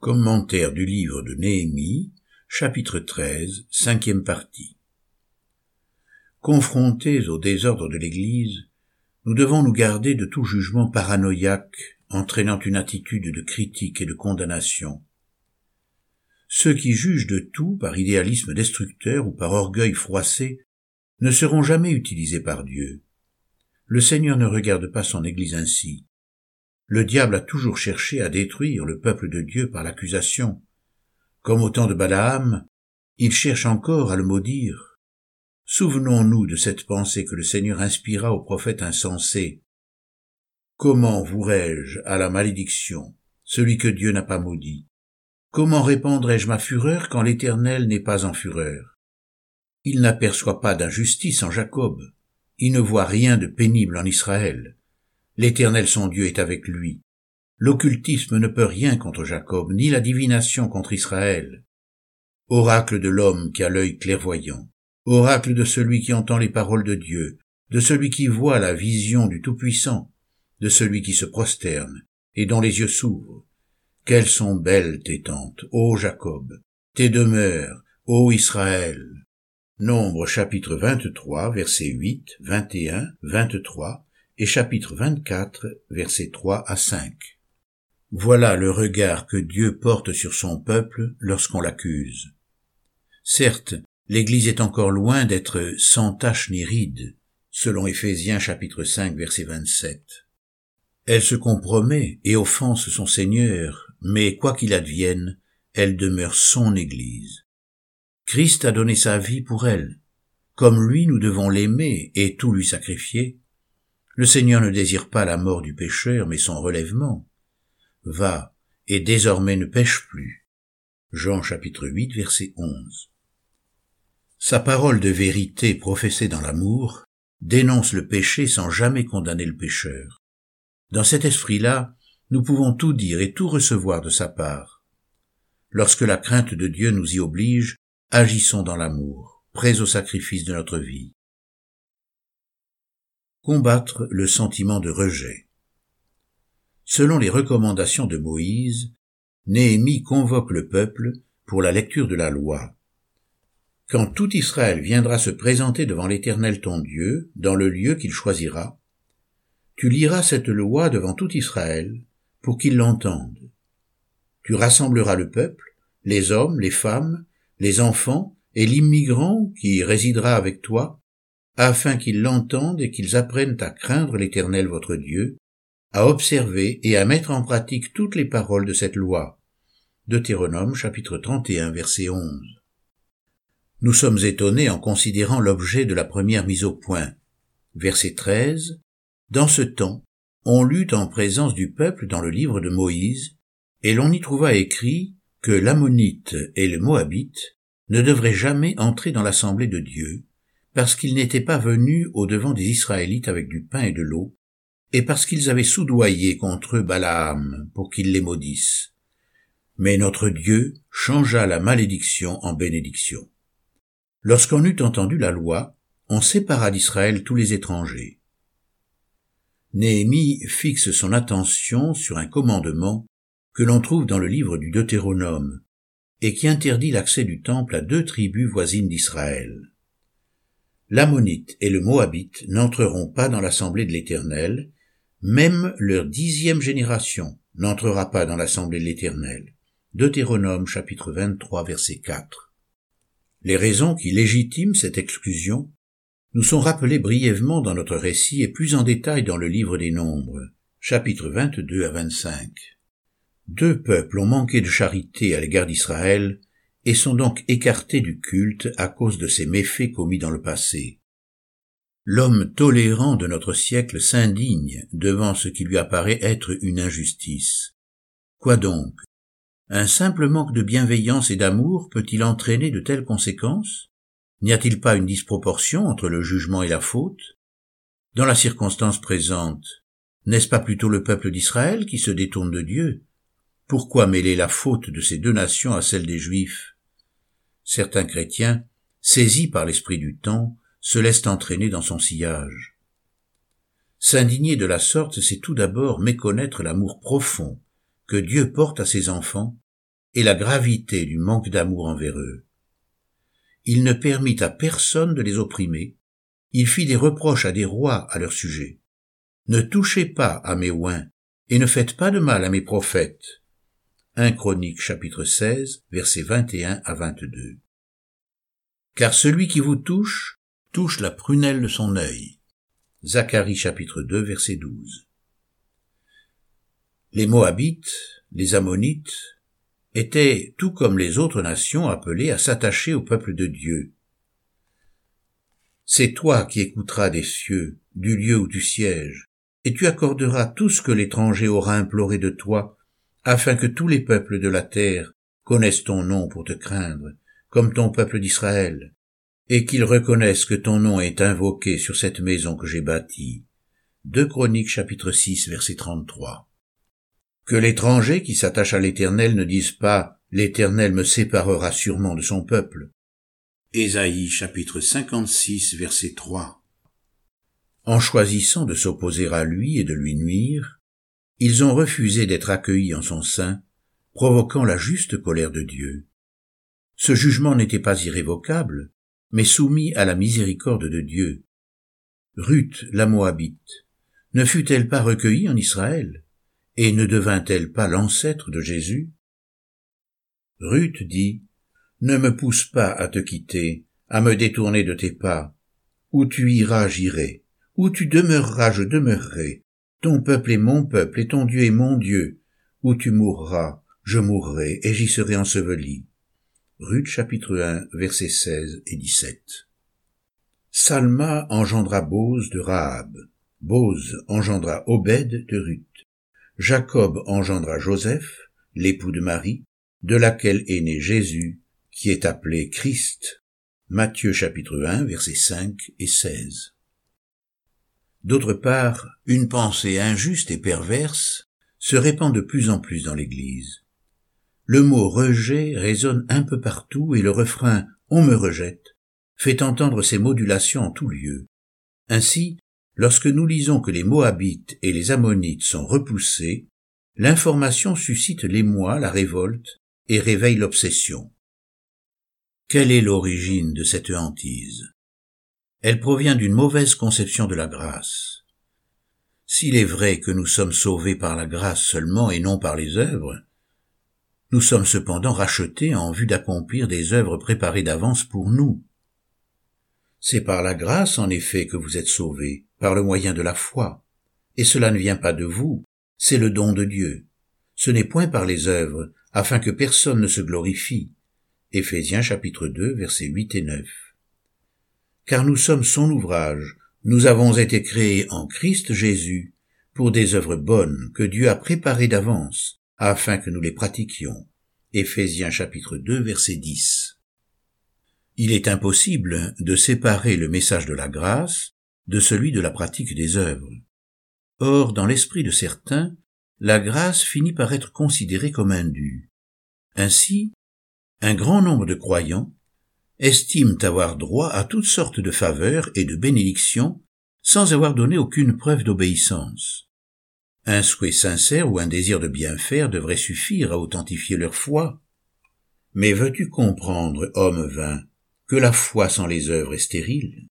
Commentaire du livre de Néhémie, chapitre 13, cinquième partie. Confrontés au désordre de l'Église, nous devons nous garder de tout jugement paranoïaque entraînant une attitude de critique et de condamnation. Ceux qui jugent de tout par idéalisme destructeur ou par orgueil froissé ne seront jamais utilisés par Dieu. Le Seigneur ne regarde pas son Église ainsi. Le diable a toujours cherché à détruire le peuple de Dieu par l'accusation. Comme au temps de Balaam, il cherche encore à le maudire. Souvenons-nous de cette pensée que le Seigneur inspira au prophète insensé. Comment vouerai-je à la malédiction celui que Dieu n'a pas maudit? Comment répandrai-je ma fureur quand l'Éternel n'est pas en fureur? Il n'aperçoit pas d'injustice en Jacob, il ne voit rien de pénible en Israël. L'Éternel son Dieu est avec lui. L'occultisme ne peut rien contre Jacob, ni la divination contre Israël. Oracle de l'homme qui a l'œil clairvoyant, oracle de celui qui entend les paroles de Dieu, de celui qui voit la vision du Tout-Puissant, de celui qui se prosterne et dont les yeux s'ouvrent. Quelles sont belles tes tentes, ô Jacob, tes demeures, ô Israël. Nombre chapitre 23, versets 8, 21, 23, et chapitre 24, versets 3 à 5. Voilà le regard que Dieu porte sur son peuple lorsqu'on l'accuse. Certes, l'Église est encore loin d'être sans tache ni ride, selon Éphésiens chapitre 5 verset 27. Elle se compromet et offense son Seigneur, mais quoi qu'il advienne, elle demeure son Église. Christ a donné sa vie pour elle. Comme lui, nous devons l'aimer et tout lui sacrifier. Le Seigneur ne désire pas la mort du pécheur, mais son relèvement. Va, et désormais ne pêche plus. Jean chapitre 8 verset 11. Sa parole de vérité professée dans l'amour dénonce le péché sans jamais condamner le pécheur. Dans cet esprit-là, nous pouvons tout dire et tout recevoir de sa part. Lorsque la crainte de Dieu nous y oblige, agissons dans l'amour, prêts au sacrifice de notre vie combattre le sentiment de rejet. Selon les recommandations de Moïse, Néhémie convoque le peuple pour la lecture de la loi. Quand tout Israël viendra se présenter devant l'Éternel ton Dieu, dans le lieu qu'il choisira, tu liras cette loi devant tout Israël, pour qu'ils l'entendent. Tu rassembleras le peuple, les hommes, les femmes, les enfants, et l'immigrant qui résidera avec toi, afin qu'ils l'entendent et qu'ils apprennent à craindre l'Éternel votre Dieu, à observer et à mettre en pratique toutes les paroles de cette loi. Deutéronome chapitre 31 verset 11. Nous sommes étonnés en considérant l'objet de la première mise au point. Verset 13. Dans ce temps, on lut en présence du peuple dans le livre de Moïse, et l'on y trouva écrit que l'Ammonite et le Moabite ne devraient jamais entrer dans l'assemblée de Dieu, parce qu'ils n'étaient pas venus au devant des Israélites avec du pain et de l'eau, et parce qu'ils avaient soudoyé contre eux Balaam pour qu'ils les maudissent. Mais notre Dieu changea la malédiction en bénédiction. Lorsqu'on eut entendu la loi, on sépara d'Israël tous les étrangers. Néhémie fixe son attention sur un commandement que l'on trouve dans le livre du Deutéronome, et qui interdit l'accès du temple à deux tribus voisines d'Israël l'Ammonite et le Moabite n'entreront pas dans l'assemblée de l'Éternel, même leur dixième génération n'entrera pas dans l'assemblée de l'Éternel. Deutéronome chapitre 23 verset 4. Les raisons qui légitiment cette exclusion nous sont rappelées brièvement dans notre récit et plus en détail dans le livre des Nombres, chapitre 22 à 25. Deux peuples ont manqué de charité à l'égard d'Israël et sont donc écartés du culte à cause de ces méfaits commis dans le passé. L'homme tolérant de notre siècle s'indigne devant ce qui lui apparaît être une injustice. Quoi donc? Un simple manque de bienveillance et d'amour peut-il entraîner de telles conséquences? N'y a-t-il pas une disproportion entre le jugement et la faute? Dans la circonstance présente, n'est-ce pas plutôt le peuple d'Israël qui se détourne de Dieu? Pourquoi mêler la faute de ces deux nations à celle des Juifs? Certains chrétiens, saisis par l'esprit du temps, se laissent entraîner dans son sillage. S'indigner de la sorte, c'est tout d'abord méconnaître l'amour profond que Dieu porte à ses enfants et la gravité du manque d'amour envers eux. Il ne permit à personne de les opprimer, il fit des reproches à des rois à leur sujet. Ne touchez pas à mes oins, et ne faites pas de mal à mes prophètes. 1 Chronique chapitre 16, versets 21 à 22. Car celui qui vous touche, touche la prunelle de son œil. Zacharie chapitre 2 verset 12. Les Moabites, les Ammonites, étaient, tout comme les autres nations, appelés à s'attacher au peuple de Dieu. C'est toi qui écouteras des cieux, du lieu où tu sièges, et tu accorderas tout ce que l'étranger aura imploré de toi, afin que tous les peuples de la terre connaissent ton nom pour te craindre, comme ton peuple d'Israël, et qu'ils reconnaissent que ton nom est invoqué sur cette maison que j'ai bâtie. 2 Chroniques chapitre 6 verset 33. Que l'étranger qui s'attache à l'Éternel ne dise pas L'Éternel me séparera sûrement de son peuple. Ésaïe chapitre 56 verset 3. En choisissant de s'opposer à lui et de lui nuire, ils ont refusé d'être accueillis en son sein, provoquant la juste colère de Dieu. Ce jugement n'était pas irrévocable, mais soumis à la miséricorde de Dieu. Ruth, la Moabite, ne fut-elle pas recueillie en Israël, et ne devint-elle pas l'ancêtre de Jésus? Ruth dit, Ne me pousse pas à te quitter, à me détourner de tes pas. Où tu iras, j'irai. Où tu demeureras, je demeurerai. Ton peuple est mon peuple, et ton Dieu est mon Dieu. Où tu mourras, je mourrai, et j'y serai enseveli. Ruth chapitre 1 versets 16 et 17. Salma engendra Bose de Rahab. Bose engendra Obed de Ruth. Jacob engendra Joseph, l'époux de Marie, de laquelle est né Jésus, qui est appelé Christ. Matthieu chapitre 1 versets 5 et 16. D'autre part, une pensée injuste et perverse se répand de plus en plus dans l'Église. Le mot rejet résonne un peu partout et le refrain On me rejette fait entendre ces modulations en tout lieu. Ainsi, lorsque nous lisons que les Moabites et les Ammonites sont repoussés, l'information suscite l'émoi, la révolte, et réveille l'obsession. Quelle est l'origine de cette hantise? Elle provient d'une mauvaise conception de la grâce. S'il est vrai que nous sommes sauvés par la grâce seulement et non par les œuvres, nous sommes cependant rachetés en vue d'accomplir des œuvres préparées d'avance pour nous. C'est par la grâce, en effet, que vous êtes sauvés, par le moyen de la foi. Et cela ne vient pas de vous, c'est le don de Dieu. Ce n'est point par les œuvres, afin que personne ne se glorifie. Éphésiens chapitre 2 versets 8 et 9. Car nous sommes son ouvrage, nous avons été créés en Christ Jésus pour des œuvres bonnes que Dieu a préparées d'avance, afin que nous les pratiquions. Chapitre 2 verset 10. Il est impossible de séparer le message de la grâce de celui de la pratique des œuvres. Or, dans l'esprit de certains, la grâce finit par être considérée comme indue. Ainsi, un grand nombre de croyants estiment avoir droit à toutes sortes de faveurs et de bénédictions sans avoir donné aucune preuve d'obéissance. Un souhait sincère ou un désir de bien faire devrait suffire à authentifier leur foi. Mais veux-tu comprendre, homme vain, que la foi sans les œuvres est stérile?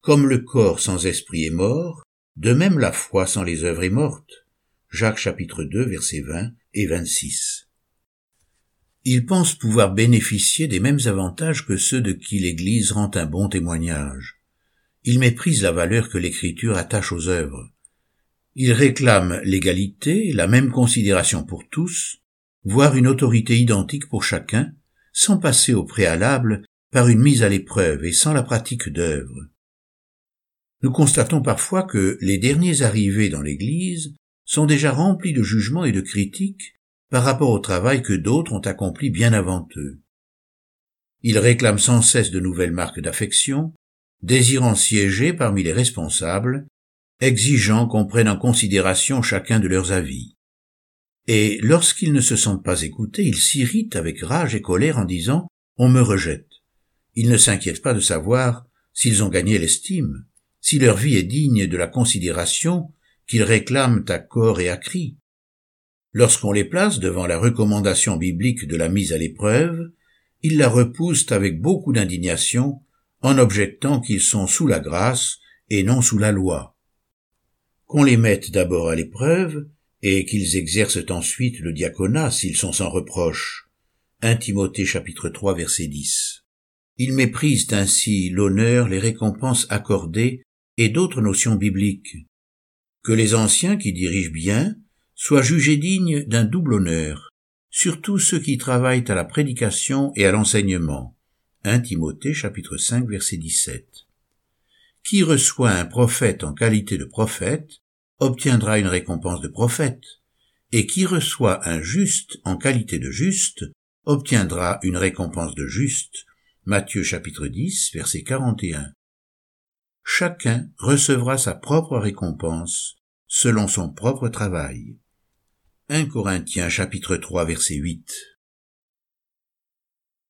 Comme le corps sans esprit est mort, de même la foi sans les œuvres est morte. Jacques chapitre 2 versets 20 et 26. Ils pensent pouvoir bénéficier des mêmes avantages que ceux de qui l'Église rend un bon témoignage. Ils méprisent la valeur que l'Écriture attache aux œuvres. Il réclame l'égalité, la même considération pour tous, voire une autorité identique pour chacun, sans passer au préalable par une mise à l'épreuve et sans la pratique d'œuvre. Nous constatons parfois que les derniers arrivés dans l'Église sont déjà remplis de jugements et de critiques par rapport au travail que d'autres ont accompli bien avant eux. Ils réclament sans cesse de nouvelles marques d'affection, désirant siéger parmi les responsables exigeant qu'on prenne en considération chacun de leurs avis. Et lorsqu'ils ne se sentent pas écoutés, ils s'irritent avec rage et colère en disant ⁇ On me rejette ⁇ Ils ne s'inquiètent pas de savoir s'ils ont gagné l'estime, si leur vie est digne de la considération qu'ils réclament à corps et à cri. Lorsqu'on les place devant la recommandation biblique de la mise à l'épreuve, ils la repoussent avec beaucoup d'indignation en objectant qu'ils sont sous la grâce et non sous la loi. Qu'on les mette d'abord à l'épreuve et qu'ils exercent ensuite le diaconat s'ils sont sans reproche. 1 Timothée chapitre 3 verset 10. Ils méprisent ainsi l'honneur, les récompenses accordées et d'autres notions bibliques. Que les anciens qui dirigent bien soient jugés dignes d'un double honneur, surtout ceux qui travaillent à la prédication et à l'enseignement. 1 Timothée chapitre 5 verset 17. Qui reçoit un prophète en qualité de prophète obtiendra une récompense de prophète, et qui reçoit un juste en qualité de juste obtiendra une récompense de juste. Matthieu chapitre 10 verset 41. Chacun recevra sa propre récompense selon son propre travail. 1 Corinthiens chapitre 3 verset 8